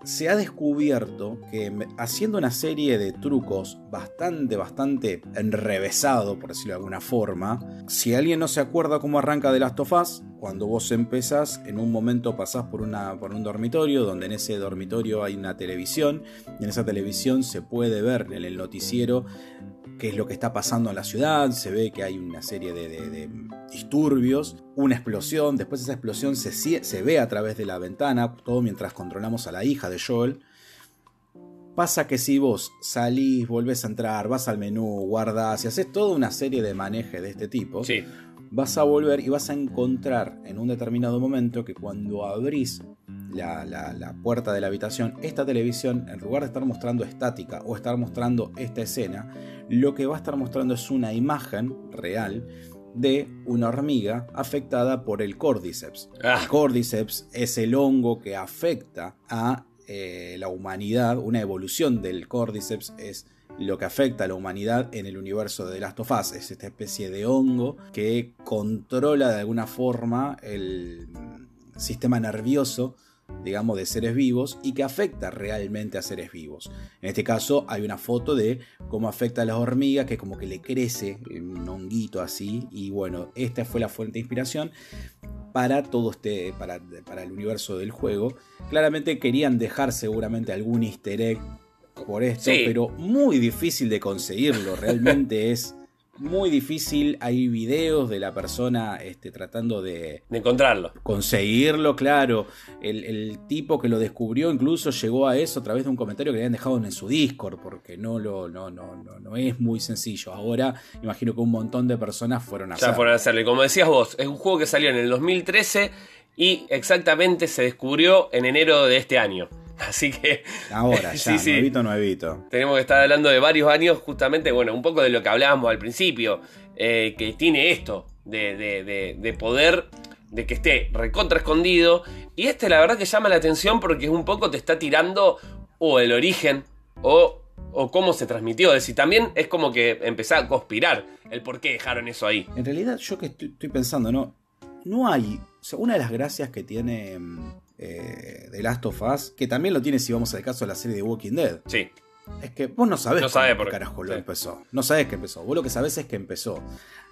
se ha descubierto que haciendo una serie de trucos bastante, bastante enrevesado, por decirlo de alguna forma, si alguien no se acuerda cómo arranca The Last of Us, cuando vos empezás, en un momento pasás por, una, por un dormitorio, donde en ese dormitorio hay una televisión, y en esa televisión se puede ver en el noticiero qué es lo que está pasando en la ciudad, se ve que hay una serie de, disturbios, una explosión, después esa explosión se, se ve a través de la ventana, todo mientras controlamos a la hija de Joel. Pasa que si vos salís, volvés a entrar, vas al menú, guardás y haces toda una serie de manejes de este tipo, sí vas a volver y vas a encontrar en un determinado momento que cuando abrís la, puerta de la habitación, esta televisión, en lugar de estar mostrando estática o estar mostrando esta escena, lo que va a estar mostrando es una imagen real de una hormiga afectada por el cordyceps. Ah. El cordyceps es el hongo que afecta a eh, la humanidad, una evolución del cordyceps es lo que afecta a la humanidad en el universo de Last of Us. Es esta especie de hongo que controla de alguna forma el sistema nervioso digamos, de seres vivos y que afecta realmente a seres vivos. En este caso hay una foto de cómo afecta a las hormigas, que como que le crece un honguito así, y bueno, esta fue la fuente de inspiración para todo este, para, para el universo del juego. Claramente querían dejar seguramente algún easter egg por esto, pero muy difícil de conseguirlo. Realmente *laughs* es muy difícil. Hay videos de la persona este, tratando de, de encontrarlo. Conseguirlo, claro. El, tipo que lo descubrió incluso llegó a eso a través de un comentario que le habían dejado en su Discord, porque no, lo, no, no, no, no es muy sencillo. Ahora imagino que un montón de personas fueron a hacerlo. Ya fueron a hacerlo. Y como decías vos, es un juego que salió en el 2013 y exactamente se descubrió en enero de este año. Así que. Ahora, *laughs* ya, sí, nuevito, nuevito. Tenemos que estar hablando de varios años, justamente, bueno, un poco de lo que hablábamos al principio, eh, que tiene esto, de, de, de, poder, de que esté recontra escondido. Y este, la verdad, que llama la atención porque un poco te está tirando o el origen o, o cómo se transmitió. Es decir, también es como que empezar a conspirar el por qué dejaron eso ahí. En realidad, yo que estoy, estoy pensando, ¿no? No hay. O sea, una de las gracias que tiene mm, eh, de Last of Us, que también lo tiene si vamos al caso de la serie de Walking Dead. Sí. Es que vos no sabés no sabe por qué carajo lo empezó. No sabés que empezó. Vos lo que sabés es que empezó.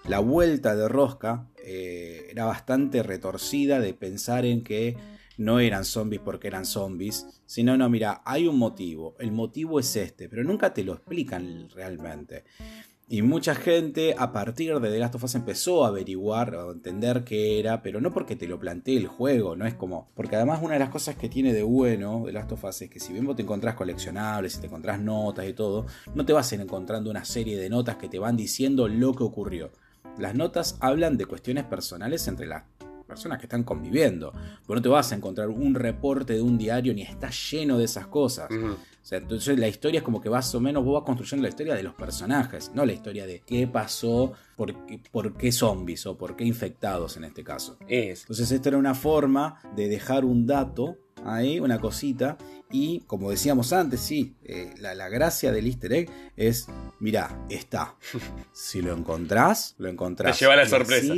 La vuelta de Rosca eh, era bastante retorcida de pensar en que no eran zombies porque eran zombies, sino, no, mira, hay un motivo. El motivo es este, pero nunca te lo explican realmente. Y mucha gente a partir de The Last of Us empezó a averiguar o entender qué era, pero no porque te lo plantee el juego, no es como. Porque además una de las cosas que tiene de bueno The Last of Us es que si bien vos te encontrás coleccionables y te encontrás notas y todo, no te vas a ir encontrando una serie de notas que te van diciendo lo que ocurrió. Las notas hablan de cuestiones personales entre las personas que están conviviendo. Pero no te vas a encontrar un reporte de un diario ni está lleno de esas cosas. O sea, entonces la historia es como que más o menos vos vas construyendo la historia de los personajes, no la historia de qué pasó, por qué, por qué zombies o por qué infectados en este caso. Entonces esta era una forma de dejar un dato ahí, una cosita, y como decíamos antes, sí, eh, la, gracia del easter egg es, mira, está. *laughs* Si lo encontrás, lo encontrás. Te lleva la sorpresa.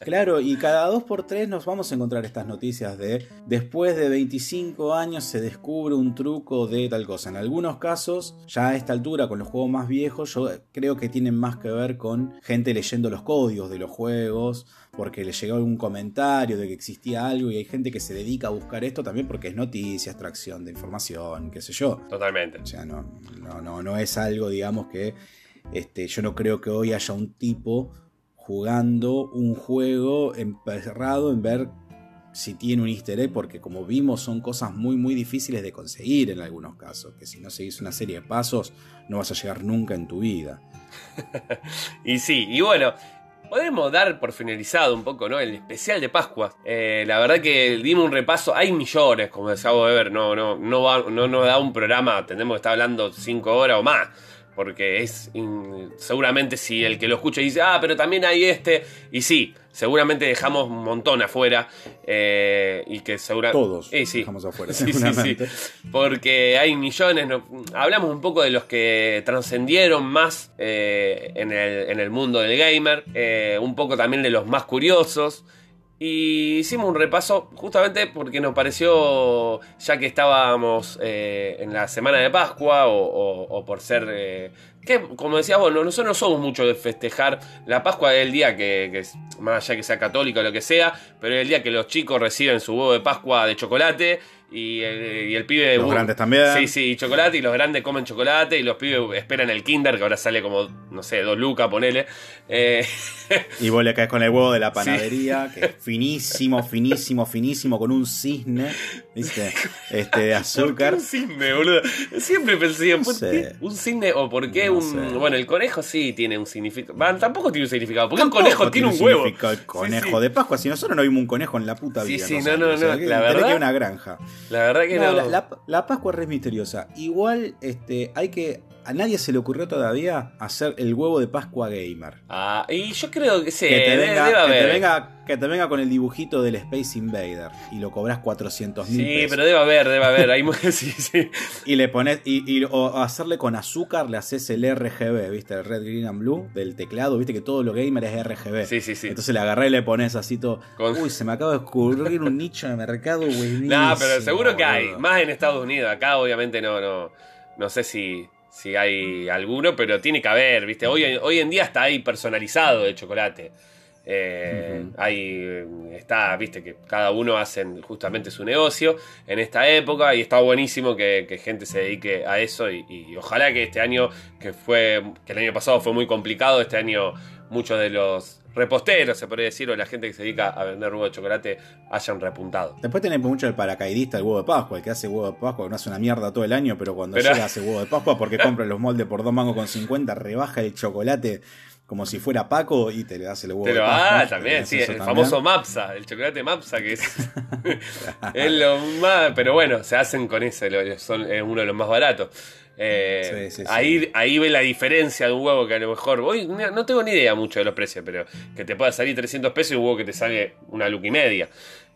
claro, y cada dos por tres nos vamos a encontrar estas noticias de, después de 25 años se descubre un truco de tal cosa. En algunos casos, ya a esta altura, con los juegos más viejos, yo creo que tienen más que ver con gente leyendo los códigos de los juegos, porque le llegó algún comentario de que existía algo y hay gente que se dedica a buscar esto también porque es noticia, extracción información, qué sé yo. Totalmente. O sea, no, no, no, no es algo, digamos, que este, yo no creo que hoy haya un tipo jugando un juego emperrado en ver si tiene un easter egg, porque como vimos son cosas muy muy difíciles de conseguir en algunos casos, que si no seguís una serie de pasos no vas a llegar nunca en tu vida. *laughs* y sí, y bueno, Podemos dar por finalizado un poco, ¿no? El especial de Pascua. Eh, la verdad que dimos un repaso. Hay millones, como decía ver, No, no, no, no nos da un programa. Tendremos que estar hablando cinco horas o más porque es seguramente si el que lo escucha dice, ah, pero también hay este, y sí, seguramente dejamos un montón afuera, eh, y que seguramente... Todos eh, dejamos afuera, *laughs* sí, sí, sí, porque hay millones, hablamos un poco de los que trascendieron más eh, en, el, en, el, mundo del gamer, un poco también de los más curiosos, y hicimos un repaso justamente porque nos pareció, ya que estábamos eh, en la semana de Pascua o, por ser... Eh, que, como decías vos, nosotros no somos mucho de festejar la Pascua, es el día que, más allá que sea católico o lo que sea, pero es el día que los chicos reciben su huevo de Pascua de chocolate y el, y el pibe. Los grandes también. Sí, sí, chocolate. Y los grandes comen chocolate. Y los pibes esperan el Kinder, que ahora sale como, no sé, dos lucas, ponele. Eh, *laughs* y vos le caes con el huevo de la panadería, que es finísimo, finísimo, finísimo, con un cisne, ¿viste? Este, de azúcar. un cisne, boludo? Siempre pensé, ¿un cisne o por qué un. Bueno, el conejo sí tiene un significado. Bueno, tampoco tiene un significado. Porque un conejo tiene un, huevo. El conejo de Pascua. Si nosotros no vimos un conejo en la puta vida. Sí, sí, no, no, no. la verdad. que una granja. La verdad que no. La, Pascua es misteriosa. Igual este, hay que a nadie se le ocurrió todavía hacer el huevo de Pascua Gamer. Ah, y yo creo que sí. Que te venga, que te venga, con el dibujito del Space Invader y lo cobras 400 mil Sí, pero debe haber, debe haber. Hay *laughs* sí, sí. Y le pones, y, o hacerle con azúcar, le haces el RGB, ¿viste? El Red, Green and Blue del teclado, ¿viste? Que todo lo gamer es RGB. Sí, sí, sí. Entonces le agarré y le pones así todo. Uy, se me acaba de descubrir un nicho de mercado buenísimo. *laughs* No, pero seguro que hay. Más en Estados Unidos. Acá, obviamente, no, no. No sé si si hay alguno, pero tiene que haber, ¿viste? Hoy, hoy en día está ahí personalizado el chocolate. Eh, ahí está, viste, que cada uno hace justamente su negocio en esta época y está buenísimo que, gente se dedique a eso y, ojalá que este año, que fue, que el año pasado fue muy complicado, este año muchos de los reposteros, se podría decir, o la gente que se dedica a vender huevo de chocolate hayan repuntado. Después tenemos mucho el paracaidista, el huevo de Pascua, el que hace huevo de Pascua, que no hace una mierda todo el año, pero cuando llega hace huevo de Pascua porque *laughs* compra los moldes por dos mangos con 50, rebaja el chocolate como si fuera Paco y te le das el huevo. Pero, ah, también, sí, el famoso Mapsa, el chocolate Mapsa, que es, *laughs* *laughs* es lo más. Pero bueno, se hacen con ese, son, es uno de los más baratos. Eh, ahí, ahí ve la diferencia de un huevo que a lo mejor. Hoy no tengo ni idea mucho de los precios, pero que te pueda salir 300 pesos y un huevo que te sale una luca y media.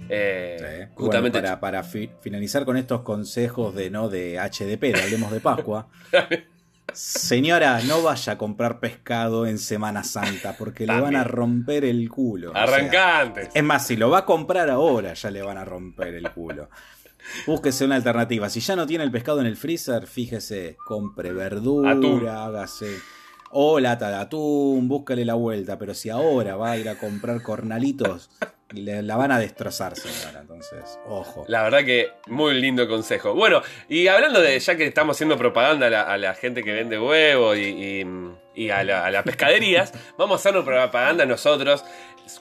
Eh, justamente para, para finalizar con estos consejos de no de HDP, de hablemos de Pascua. *laughs* Señora, no vaya a comprar pescado en Semana Santa porque le van a romper el culo. Arrancante. es más, si lo va a comprar ahora, ya le van a romper el culo. Búsquese una alternativa. Si ya no tiene el pescado en el freezer, fíjese, compre verdura, hágase. O lata de atún, búscale la vuelta. Pero si ahora va a ir a comprar cornalitos, la van a destrozar, señora. Entonces, ojo. La verdad que muy lindo consejo. Bueno, y hablando de, ya que estamos haciendo propaganda a la, gente que vende huevos y, a, las pescaderías, *laughs* vamos a hacer propaganda nosotros.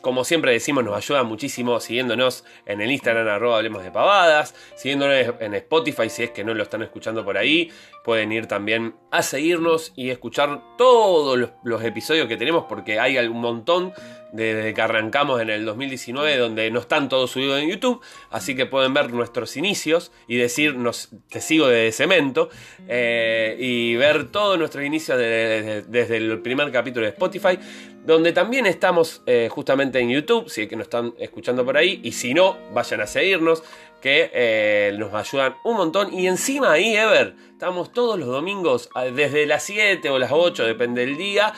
Como siempre decimos, nos ayuda muchísimo siguiéndonos en el Instagram, arroba hablemos de pavadas, siguiéndonos en Spotify si es que no lo están escuchando por ahí. Pueden ir también a seguirnos y escuchar todos los, los episodios que tenemos porque hay un montón desde que arrancamos en el 2019, donde no están todos subidos en YouTube, así que pueden ver nuestros inicios y decir, te sigo de cemento, eh, y ver todos nuestros inicios desde el primer capítulo de Spotify, donde también estamos eh, justamente en YouTube, si es que nos están escuchando por ahí, y si no, vayan a seguirnos, que eh, nos ayudan un montón, y encima ahí, Ever, estamos todos los domingos desde las 7 o las 8, depende del día,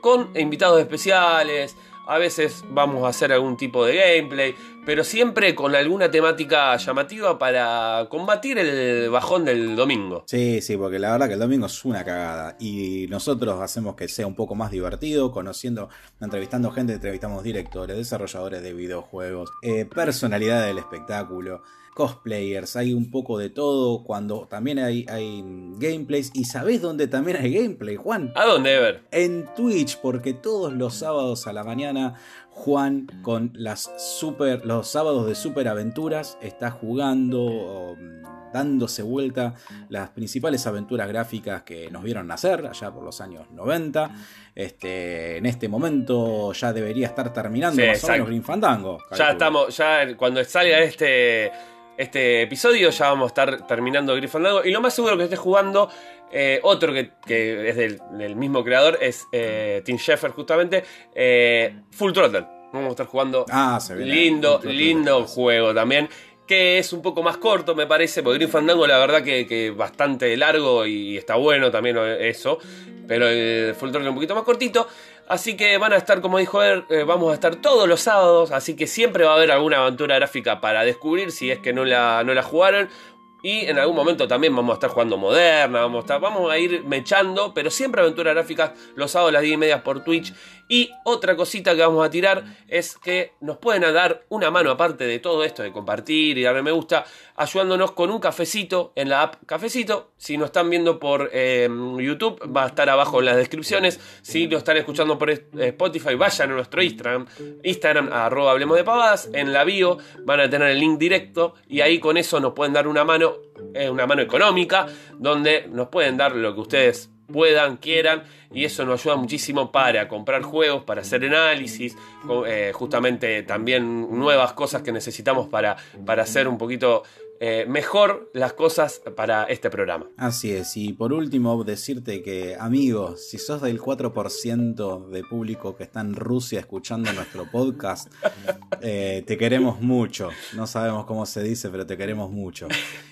con invitados especiales, a veces vamos a hacer algún tipo de gameplay, pero siempre con alguna temática llamativa para combatir el bajón del domingo. Sí, sí, porque la verdad que el domingo es una cagada y nosotros hacemos que sea un poco más divertido, conociendo, entrevistando gente, entrevistamos directores, desarrolladores de videojuegos, eh, personalidad del espectáculo cosplayers, hay un poco de todo, cuando también hay, hay gameplays. ¿Y sabés dónde también hay gameplay, Juan? ¿A dónde, Ever? En Twitch, porque todos los sábados a la mañana Juan con las super, los sábados de super aventuras está jugando, dándose vuelta las principales aventuras gráficas que nos vieron nacer allá por los años 90. Este, en este momento ya debería estar terminando más o menos Green Fandango. Ya estamos, ya cuando salga este este episodio. Ya vamos a estar terminando Gryffindor. Y lo más seguro que esté jugando, eh, otro que, es del, mismo creador, es eh, Tim Schafer, justamente, eh, Full Throttle. Vamos a estar jugando. Ah, lindo, lindo juego también. Que es un poco más corto, me parece, porque Grim Fandango, la verdad, que, que bastante largo y está bueno también eso. Pero el Full Throttle un poquito más cortito. Así que van a estar, como dijo él, eh, vamos a estar todos los sábados. Así que siempre va a haber alguna aventura gráfica para descubrir si es que no la, no la jugaron. Y en algún momento también vamos a estar jugando moderna, vamos a, vamos a ir mechando, pero siempre aventuras gráficas los sábados a las 10 y media por Twitch. Y otra cosita que vamos a tirar es que nos pueden dar una mano aparte de todo esto de compartir y darle me gusta, ayudándonos con un cafecito en la app Cafecito. Si nos están viendo por eh, YouTube, va a estar abajo en las descripciones. Si lo están escuchando por Spotify, vayan a nuestro Instagram, Instagram arroba hablemos de pavadas. En la bio van a tener el link directo y ahí con eso nos pueden dar una mano, eh, una mano económica, donde nos pueden dar lo que ustedes puedan, quieran, y eso nos ayuda muchísimo para comprar juegos, para hacer análisis, eh, justamente también nuevas cosas que necesitamos para, para hacer un poquito eh, mejor las cosas para este programa. Así es, y por último decirte que amigos, si sos del 4% de público que está en Rusia escuchando nuestro podcast, *laughs* eh, te queremos mucho. No sabemos cómo se dice, pero te queremos mucho.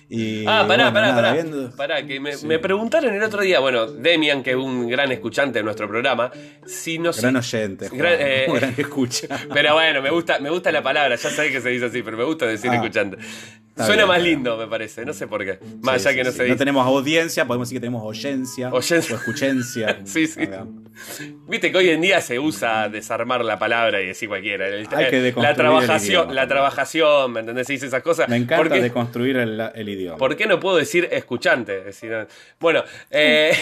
Y, ah, pará, pará, pará, que me, preguntaron el otro día, bueno, Demian, que es un gran escuchante de nuestro programa, si nos... Gran oyente, gran, eh, escucha. *laughs* Pero bueno, me gusta, me gusta la palabra, ya sabés que se dice así, pero me gusta decir ah. escuchante. Suena más lindo, me parece. No sé por qué. Más allá que no se No tenemos audiencia, podemos decir que tenemos oyencia. Oyencia. O escuchencia. *laughs* sí, sí. Viste que hoy en día se usa desarmar la palabra y decir cualquiera. Hay que la trabajación, la trabajación, ¿me entendés? Se dice esas cosas. Me encanta deconstruir el, el, idioma. ¿Por qué no puedo decir escuchante? decir, bueno, eh,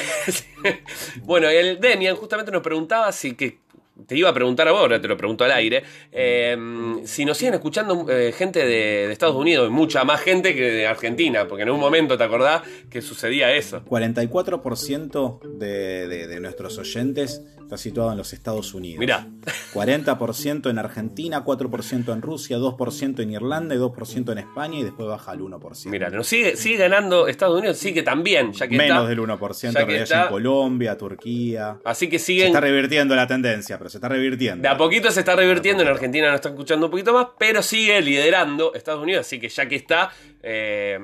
*laughs* bueno, el Demian justamente nos preguntaba si que te iba a preguntar a vos, ahora te lo pregunto al aire, eh, si nos siguen escuchando eh, gente de, Estados Unidos, mucha más gente que de Argentina, porque en un momento te acordás que sucedía eso. 44% de, de, nuestros oyentes está situado en los Estados Unidos. Mirá. 40% en Argentina, 4% en Rusia, 2% en Irlanda y 2% en España y después baja al 1%. Mira, nos sigue, sigue ganando Estados Unidos, sigue también, ya que Menos del 1%, que está, en Colombia, Turquía. Así que siguen... Se está revirtiendo la tendencia, pero se está revirtiendo. De a poquito se está revirtiendo, en Argentina nos está escuchando un poquito más, pero sigue liderando Estados Unidos, así que ya que está, eh,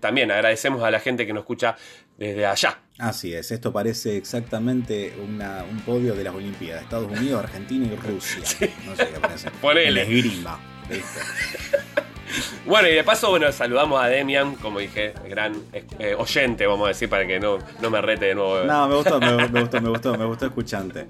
también agradecemos a la gente que nos escucha desde allá. Así es, esto parece exactamente un podio de las Olimpiadas, Estados Unidos, Argentina y Rusia. *laughs* No sé qué parece. Ponele. El esgrima. *laughs* Bueno, y de paso, bueno, saludamos a Demian, como dije, gran eh, oyente, vamos a decir, para que no, no me rete de nuevo. No, me gustó, me, *laughs* gustó, me gustó, me gustó escuchante.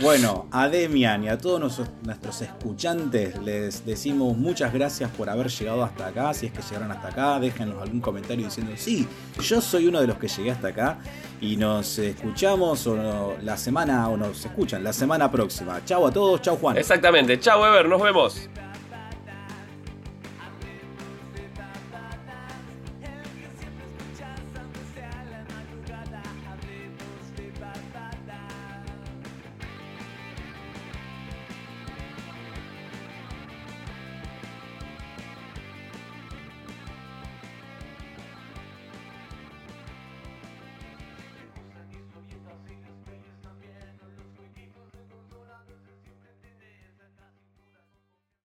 Bueno, a Demian y a todos nuestros, escuchantes les decimos muchas gracias por haber llegado hasta acá. Si es que llegaron hasta acá, déjenos algún comentario diciendo, sí, yo soy uno de los que llegué hasta acá. Y nos escuchamos o la semana, o nos escuchan la semana próxima. Chau a todos, chau Juan. Exactamente, chau Ever, nos vemos.